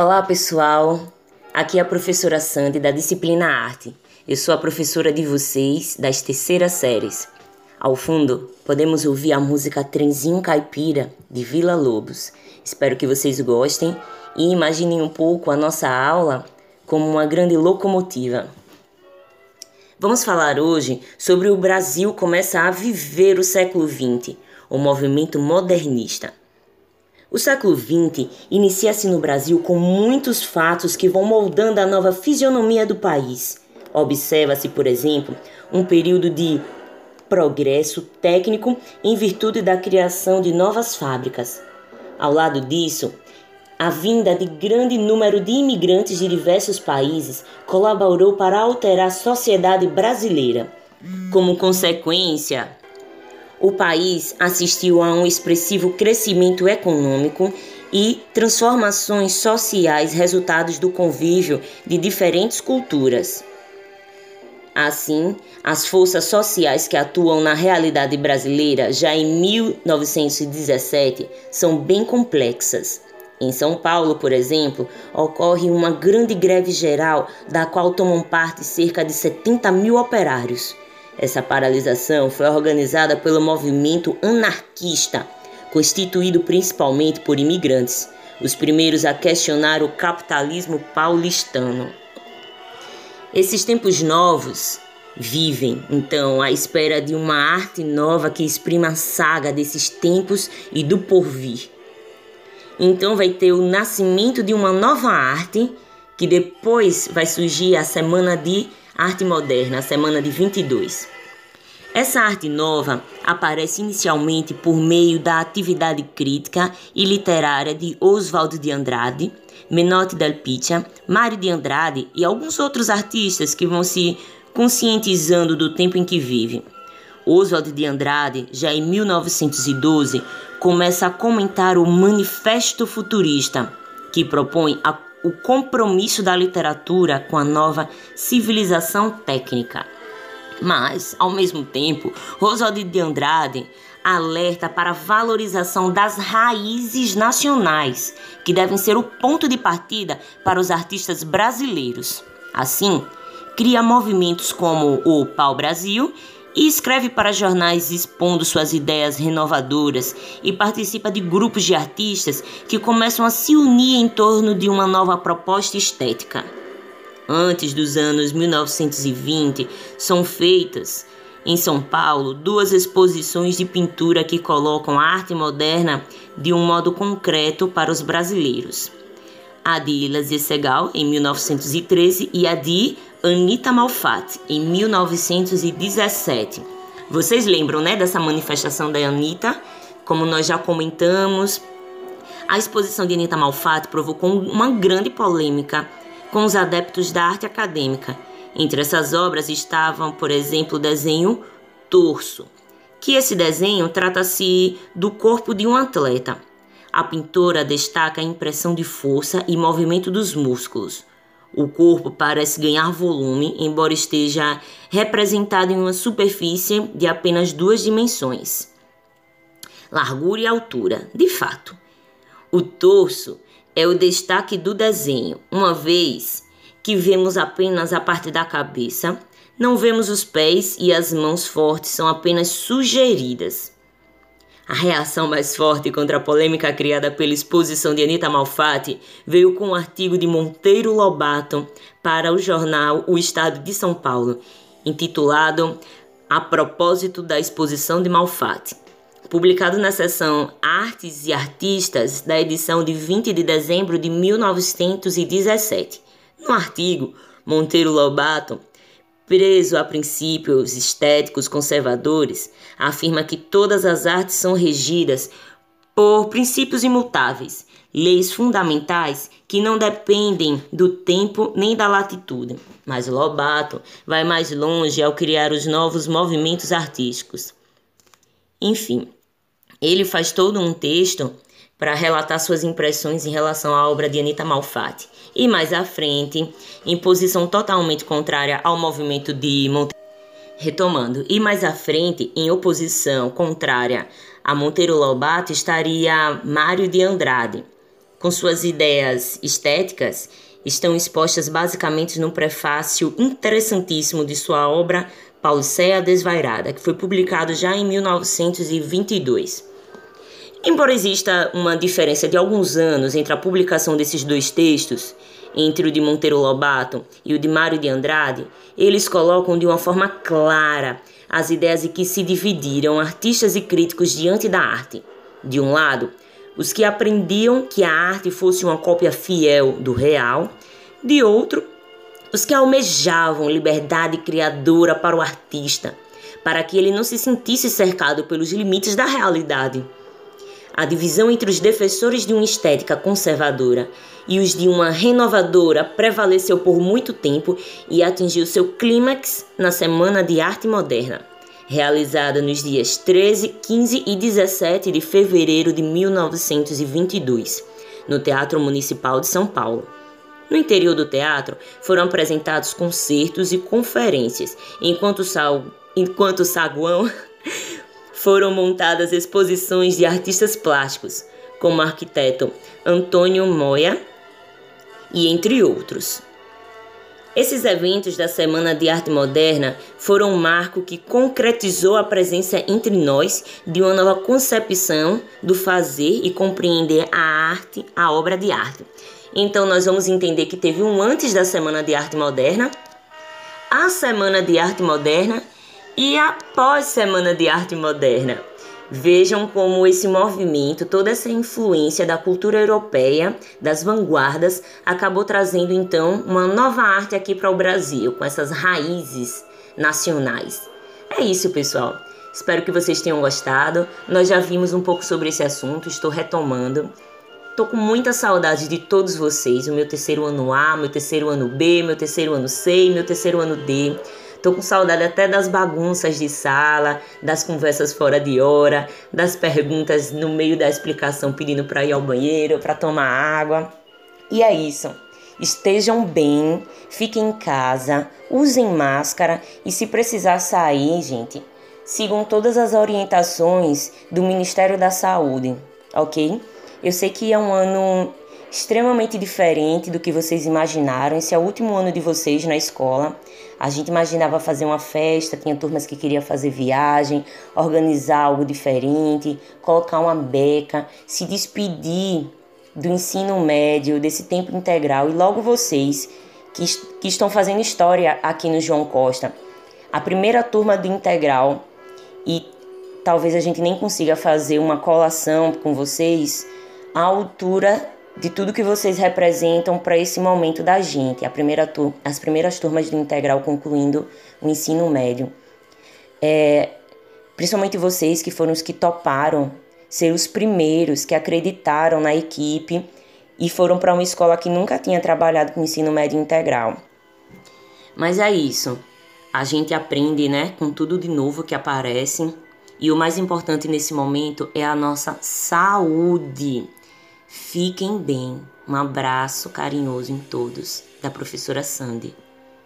Olá pessoal, aqui é a professora Sandy da disciplina Arte. Eu sou a professora de vocês das terceiras séries. Ao fundo, podemos ouvir a música Trenzinho Caipira de Vila Lobos. Espero que vocês gostem e imaginem um pouco a nossa aula como uma grande locomotiva. Vamos falar hoje sobre o Brasil começa a viver o século XX, o movimento modernista. O século XX inicia-se no Brasil com muitos fatos que vão moldando a nova fisionomia do país. Observa-se, por exemplo, um período de progresso técnico em virtude da criação de novas fábricas. Ao lado disso, a vinda de grande número de imigrantes de diversos países colaborou para alterar a sociedade brasileira. Como consequência, o país assistiu a um expressivo crescimento econômico e transformações sociais resultados do convívio de diferentes culturas. Assim, as forças sociais que atuam na realidade brasileira já em 1917 são bem complexas. Em São Paulo, por exemplo, ocorre uma grande greve geral da qual tomam parte cerca de 70 mil operários. Essa paralisação foi organizada pelo movimento anarquista, constituído principalmente por imigrantes, os primeiros a questionar o capitalismo paulistano. Esses tempos novos vivem, então, à espera de uma arte nova que exprima a saga desses tempos e do porvir. Então vai ter o nascimento de uma nova arte, que depois vai surgir a Semana de Arte Moderna, Semana de 22. Essa arte nova aparece inicialmente por meio da atividade crítica e literária de Oswald de Andrade, Menotti del Piccha, Mário de Andrade e alguns outros artistas que vão se conscientizando do tempo em que vive. Oswald de Andrade, já em 1912, começa a comentar o Manifesto Futurista, que propõe a, o compromisso da literatura com a nova civilização técnica. Mas, ao mesmo tempo, Oswald de Andrade alerta para a valorização das raízes nacionais, que devem ser o ponto de partida para os artistas brasileiros. Assim, cria movimentos como o Pau Brasil e escreve para jornais expondo suas ideias renovadoras e participa de grupos de artistas que começam a se unir em torno de uma nova proposta estética. Antes dos anos 1920, são feitas em São Paulo duas exposições de pintura que colocam a arte moderna de um modo concreto para os brasileiros. A de Lazier Segal, em 1913, e a de Anita Malfatti, em 1917. Vocês lembram, né, dessa manifestação da Anita? Como nós já comentamos, a exposição de Anita Malfatti provocou uma grande polêmica com os adeptos da arte acadêmica. Entre essas obras estavam, por exemplo, o desenho Torso, que esse desenho trata-se do corpo de um atleta. A pintora destaca a impressão de força e movimento dos músculos. O corpo parece ganhar volume, embora esteja representado em uma superfície de apenas duas dimensões: largura e altura. De fato, o torso é o destaque do desenho, uma vez que vemos apenas a parte da cabeça, não vemos os pés e as mãos fortes são apenas sugeridas. A reação mais forte contra a polêmica criada pela exposição de Anita Malfatti veio com um artigo de Monteiro Lobato para o jornal O Estado de São Paulo, intitulado A propósito da exposição de Malfatti, publicado na seção Artes e Artistas da edição de 20 de dezembro de 1917. No artigo, Monteiro Lobato preso a princípios estéticos conservadores, afirma que todas as artes são regidas por princípios imutáveis, leis fundamentais que não dependem do tempo nem da latitude. Mas Lobato vai mais longe ao criar os novos movimentos artísticos. Enfim, ele faz todo um texto para relatar suas impressões em relação à obra de Anita Malfatti. E mais à frente, em posição totalmente contrária ao movimento de Monteiro. Retomando, e mais à frente, em oposição contrária a Monteiro Lobato, estaria Mário de Andrade, com suas ideias estéticas, estão expostas basicamente no prefácio interessantíssimo de sua obra Pauliceia Desvairada, que foi publicado já em 1922. Embora exista uma diferença de alguns anos entre a publicação desses dois textos, entre o de Monteiro Lobato e o de Mário de Andrade, eles colocam de uma forma clara as ideias em que se dividiram artistas e críticos diante da arte. De um lado, os que aprendiam que a arte fosse uma cópia fiel do real, de outro, os que almejavam liberdade criadora para o artista, para que ele não se sentisse cercado pelos limites da realidade. A divisão entre os defensores de uma estética conservadora e os de uma renovadora prevaleceu por muito tempo e atingiu seu clímax na Semana de Arte Moderna, realizada nos dias 13, 15 e 17 de fevereiro de 1922, no Teatro Municipal de São Paulo. No interior do teatro foram apresentados concertos e conferências, enquanto, sal, enquanto saguão foram montadas exposições de artistas plásticos, como o arquiteto Antônio Moya e entre outros. Esses eventos da Semana de Arte Moderna foram um marco que concretizou a presença entre nós de uma nova concepção do fazer e compreender a arte, a obra de arte. Então nós vamos entender que teve um antes da Semana de Arte Moderna, a Semana de Arte Moderna e a pós-Semana de Arte Moderna. Vejam como esse movimento, toda essa influência da cultura europeia, das vanguardas, acabou trazendo então uma nova arte aqui para o Brasil, com essas raízes nacionais. É isso, pessoal. Espero que vocês tenham gostado. Nós já vimos um pouco sobre esse assunto, estou retomando. Tô com muita saudade de todos vocês, o meu terceiro ano A, meu terceiro ano B, meu terceiro ano C meu terceiro ano D. Tô com saudade até das bagunças de sala, das conversas fora de hora, das perguntas no meio da explicação pedindo para ir ao banheiro, para tomar água. E é isso. Estejam bem, fiquem em casa, usem máscara e se precisar sair, gente, sigam todas as orientações do Ministério da Saúde, ok? Eu sei que é um ano extremamente diferente do que vocês imaginaram. Esse é o último ano de vocês na escola. A gente imaginava fazer uma festa, tinha turmas que queriam fazer viagem, organizar algo diferente, colocar uma beca, se despedir do ensino médio, desse tempo integral. E logo vocês que, que estão fazendo história aqui no João Costa, a primeira turma do integral e talvez a gente nem consiga fazer uma colação com vocês à altura de tudo que vocês representam para esse momento da gente, primeira as primeiras turmas do integral concluindo o ensino médio. É, principalmente vocês que foram os que toparam ser os primeiros que acreditaram na equipe e foram para uma escola que nunca tinha trabalhado com ensino médio integral. Mas é isso. A gente aprende, né, com tudo de novo que aparece. E o mais importante nesse momento é a nossa saúde. Fiquem bem. Um abraço carinhoso em todos, da professora Sandy.